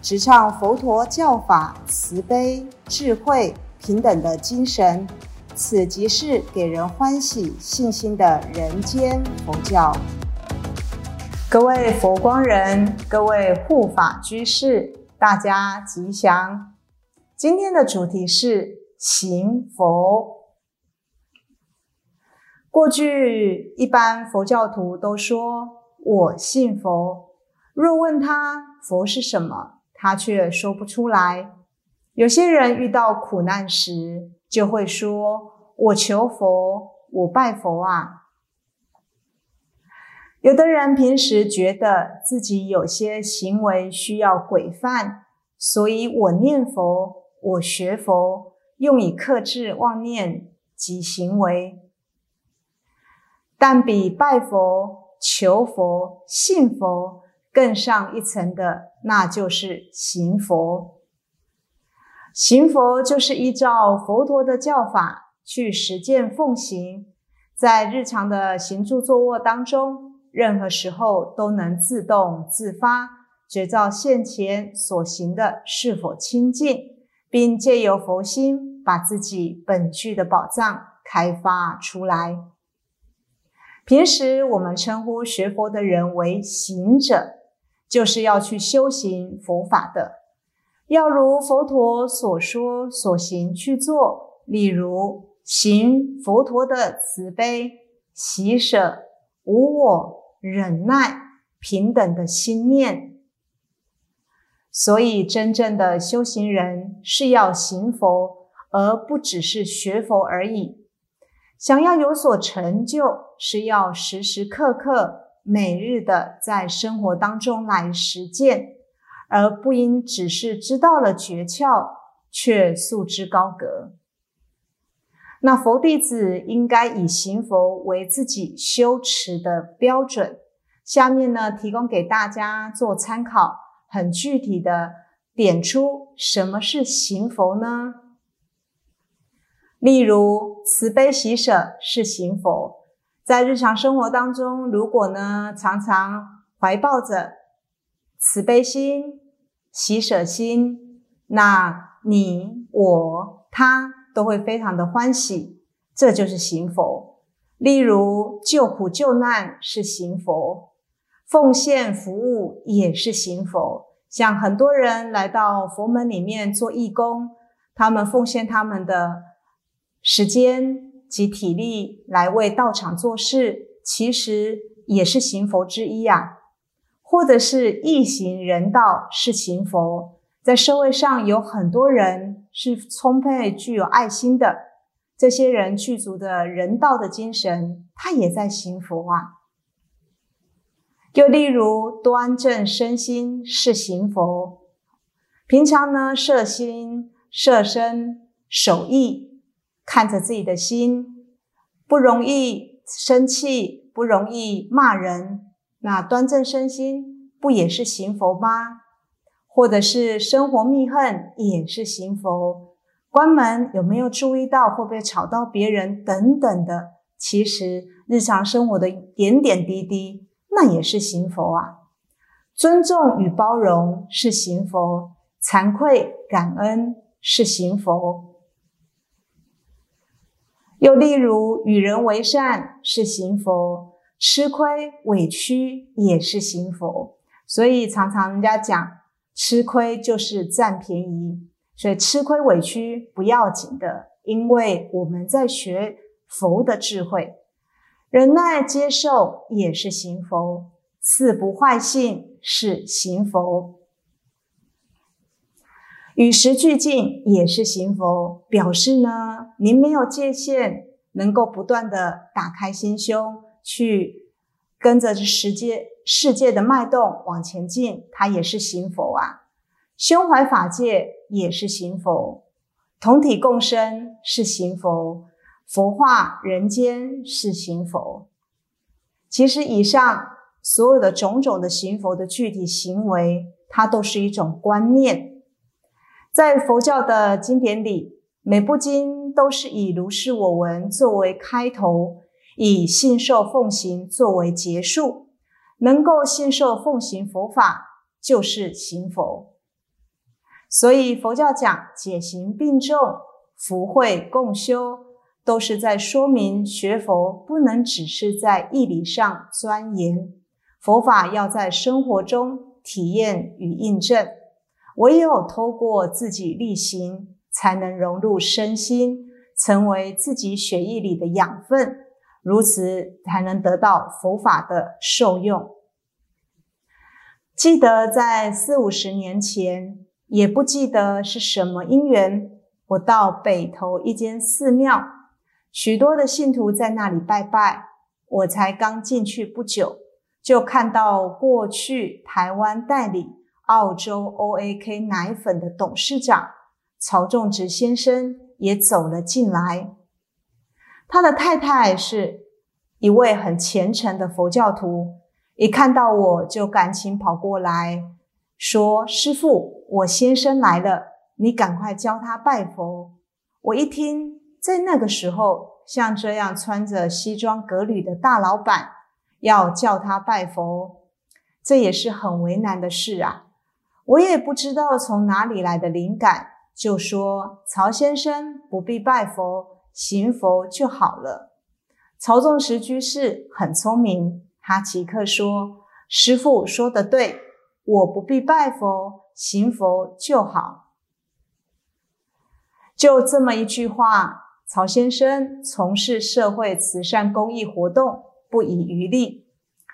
直唱佛陀教法慈悲、智慧、平等的精神，此即是给人欢喜、信心的人间佛教。各位佛光人，各位护法居士，大家吉祥。今天的主题是行佛。过去一般佛教徒都说我信佛，若问他佛是什么？他却说不出来。有些人遇到苦难时，就会说：“我求佛，我拜佛啊。”有的人平时觉得自己有些行为需要规范，所以我念佛，我学佛，用以克制妄念及行为。但比拜佛、求佛、信佛。更上一层的，那就是行佛。行佛就是依照佛陀的教法去实践奉行，在日常的行住坐卧当中，任何时候都能自动自发觉照现前所行的是否清净，并借由佛心把自己本具的宝藏开发出来。平时我们称呼学佛的人为行者。就是要去修行佛法的，要如佛陀所说所行去做。例如，行佛陀的慈悲、喜舍、无我、忍耐、平等的心念。所以，真正的修行人是要行佛，而不只是学佛而已。想要有所成就，是要时时刻刻。每日的在生活当中来实践，而不应只是知道了诀窍却束之高阁。那佛弟子应该以行佛为自己修持的标准。下面呢，提供给大家做参考，很具体的点出什么是行佛呢？例如，慈悲喜舍是行佛。在日常生活当中，如果呢常常怀抱着慈悲心、喜舍心，那你、我、他都会非常的欢喜，这就是行佛。例如救苦救难是行佛，奉献服务也是行佛。像很多人来到佛门里面做义工，他们奉献他们的时间。及体力来为道场做事，其实也是行佛之一啊。或者是义行人道是行佛，在社会上有很多人是充沛具有爱心的，这些人具足的人道的精神，他也在行佛啊。又例如端正身心是行佛，平常呢摄心摄身守义。看着自己的心，不容易生气，不容易骂人，那端正身心不也是行佛吗？或者是生活密恨也是行佛？关门有没有注意到会不会吵到别人等等的？其实日常生活的点点滴滴，那也是行佛啊。尊重与包容是行佛，惭愧感恩是行佛。又例如，与人为善是行佛，吃亏委屈也是行佛。所以常常人家讲，吃亏就是占便宜，所以吃亏委屈不要紧的，因为我们在学佛的智慧，忍耐接受也是行佛，四不坏性是行佛。与时俱进也是行佛，表示呢，您没有界限，能够不断的打开心胸，去跟着这世界世界的脉动往前进，它也是行佛啊。胸怀法界也是行佛，同体共生是行佛，佛化人间是行佛。其实以上所有的种种的行佛的具体行为，它都是一种观念。在佛教的经典里，每部经都是以如是我闻作为开头，以信受奉行作为结束。能够信受奉行佛法，就是行佛。所以佛教讲解行并重，福慧共修，都是在说明学佛不能只是在义理上钻研，佛法要在生活中体验与印证。唯有透过自己力行，才能融入身心，成为自己血液里的养分。如此才能得到佛法的受用。记得在四五十年前，也不记得是什么因缘，我到北投一间寺庙，许多的信徒在那里拜拜。我才刚进去不久，就看到过去台湾代理澳洲 OAK 奶粉的董事长曹仲植先生也走了进来，他的太太是。一位很虔诚的佛教徒，一看到我就赶紧跑过来，说：“师傅，我先生来了，你赶快教他拜佛。”我一听，在那个时候，像这样穿着西装革履的大老板要叫他拜佛，这也是很为难的事啊。我也不知道从哪里来的灵感，就说：“曹先生不必拜佛，行佛就好了。”曹仲实居士很聪明，他即刻说：“师父说的对，我不必拜佛，行佛就好。”就这么一句话，曹先生从事社会慈善公益活动不遗余力。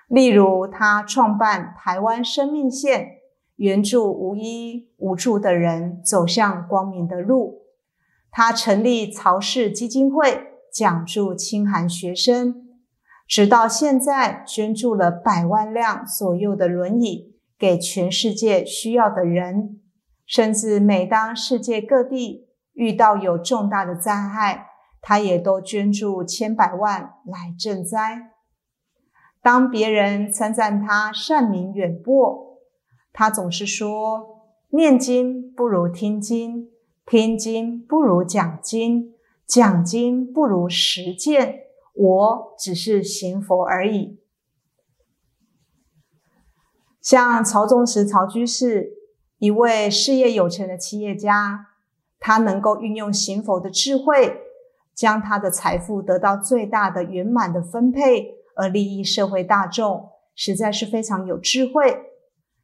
例如，他创办台湾生命线，援助无依无助的人走向光明的路；他成立曹氏基金会。讲助清寒学生，直到现在捐助了百万辆左右的轮椅给全世界需要的人，甚至每当世界各地遇到有重大的灾害，他也都捐助千百万来赈灾。当别人称赞他善名远播，他总是说：念经不如听经，听经不如讲经。讲经不如实践，我只是行佛而已。像曹宗实曹居士，一位事业有成的企业家，他能够运用行佛的智慧，将他的财富得到最大的圆满的分配，而利益社会大众，实在是非常有智慧。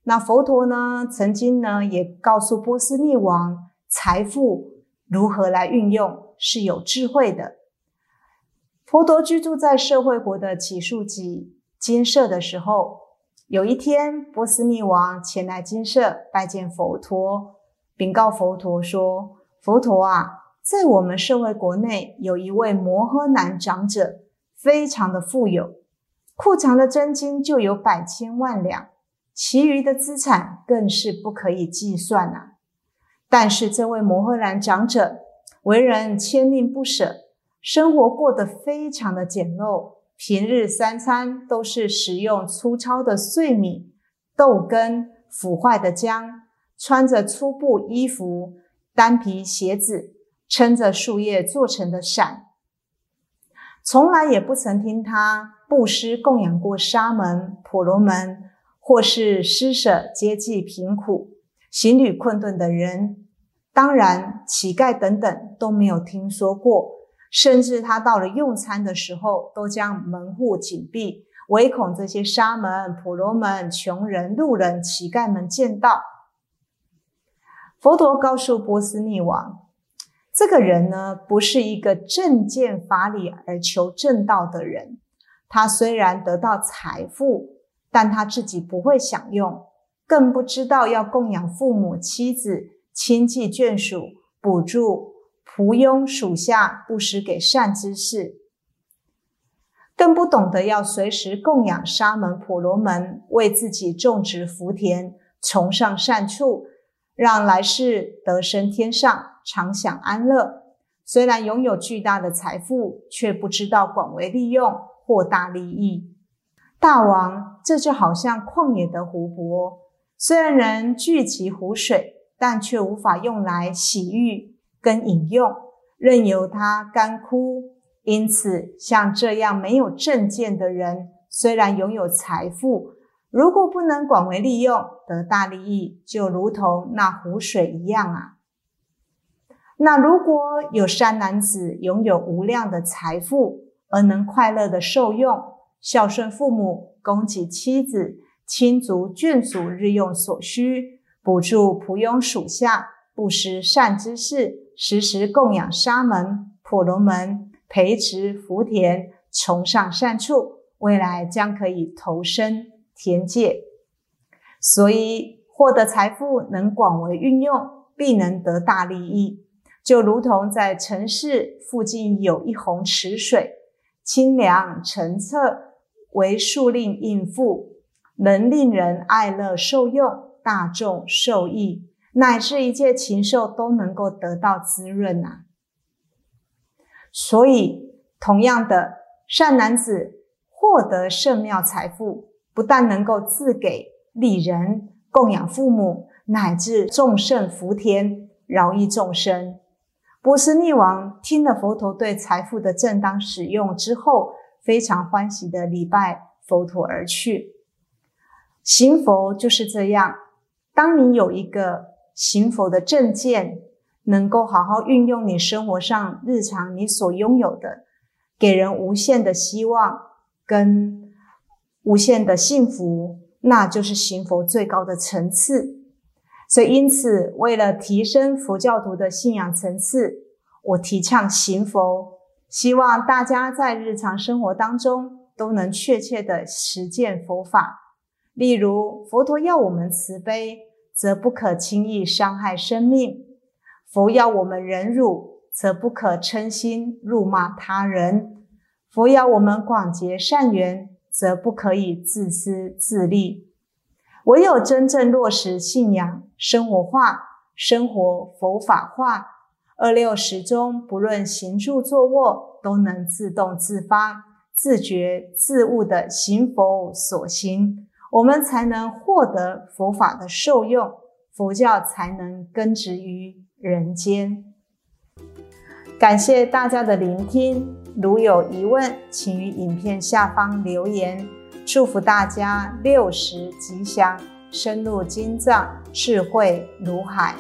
那佛陀呢，曾经呢也告诉波斯匿王，财富如何来运用。是有智慧的。佛陀居住在社会国的祇树给金舍的时候，有一天，波斯匿王前来金舍拜见佛陀，禀告佛陀说：“佛陀啊，在我们社会国内有一位摩诃男长者，非常的富有，库藏的真金就有百千万两，其余的资产更是不可以计算啊。但是这位摩诃兰长者。”为人牵念不舍，生活过得非常的简陋，平日三餐都是食用粗糙的碎米、豆根、腐坏的姜，穿着粗布衣服、单皮鞋子，撑着树叶做成的伞，从来也不曾听他布施供养过沙门、婆罗门，或是施舍接济贫苦、行旅困顿的人。当然，乞丐等等都没有听说过，甚至他到了用餐的时候，都将门户紧闭，唯恐这些沙门、婆罗门、穷人、路人、乞丐们见到。佛陀告诉波斯匿王，这个人呢，不是一个正见法理而求正道的人。他虽然得到财富，但他自己不会享用，更不知道要供养父母、妻子。亲戚眷属补助仆佣属下布施给善知识，更不懂得要随时供养沙门婆罗门，为自己种植福田，崇尚善处，让来世得生天上，常享安乐。虽然拥有巨大的财富，却不知道广为利用，获大利益。大王，这就好像旷野的湖泊，虽然能聚集湖水，但却无法用来洗浴跟饮用，任由它干枯。因此，像这样没有正见的人，虽然拥有财富，如果不能广为利用，得大利益，就如同那湖水一样啊。那如果有善男子拥有无量的财富，而能快乐的受用，孝顺父母，供给妻子、亲族、眷属日用所需，补助仆庸属下，布施善知识，时时供养沙门、婆罗门。培植福田，崇尚善处，未来将可以投身田界。所以，获得财富能广为运用，必能得大利益。就如同在城市附近有一泓池水，清凉澄澈，为树令应付，能令人爱乐受用，大众受益，乃至一切禽兽都能够得到滋润呐。所以，同样的善男子获得圣妙财富，不但能够自给利人、供养父母，乃至众圣福田、饶益众生。波斯匿王听了佛陀对财富的正当使用之后，非常欢喜的礼拜佛陀而去。行佛就是这样，当你有一个行佛的正见。能够好好运用你生活上日常你所拥有的，给人无限的希望跟无限的幸福，那就是行佛最高的层次。所以，因此，为了提升佛教徒的信仰层次，我提倡行佛，希望大家在日常生活当中都能确切的实践佛法。例如，佛陀要我们慈悲，则不可轻易伤害生命。佛要我们忍辱，则不可嗔心辱骂他人；佛要我们广结善缘，则不可以自私自利。唯有真正落实信仰，生活化，生活佛法化，二六时中，不论行住坐卧，都能自动自发、自觉自悟的行佛所行，我们才能获得佛法的受用，佛教才能根植于。人间，感谢大家的聆听。如有疑问，请于影片下方留言。祝福大家六时吉祥，深入经藏，智慧如海。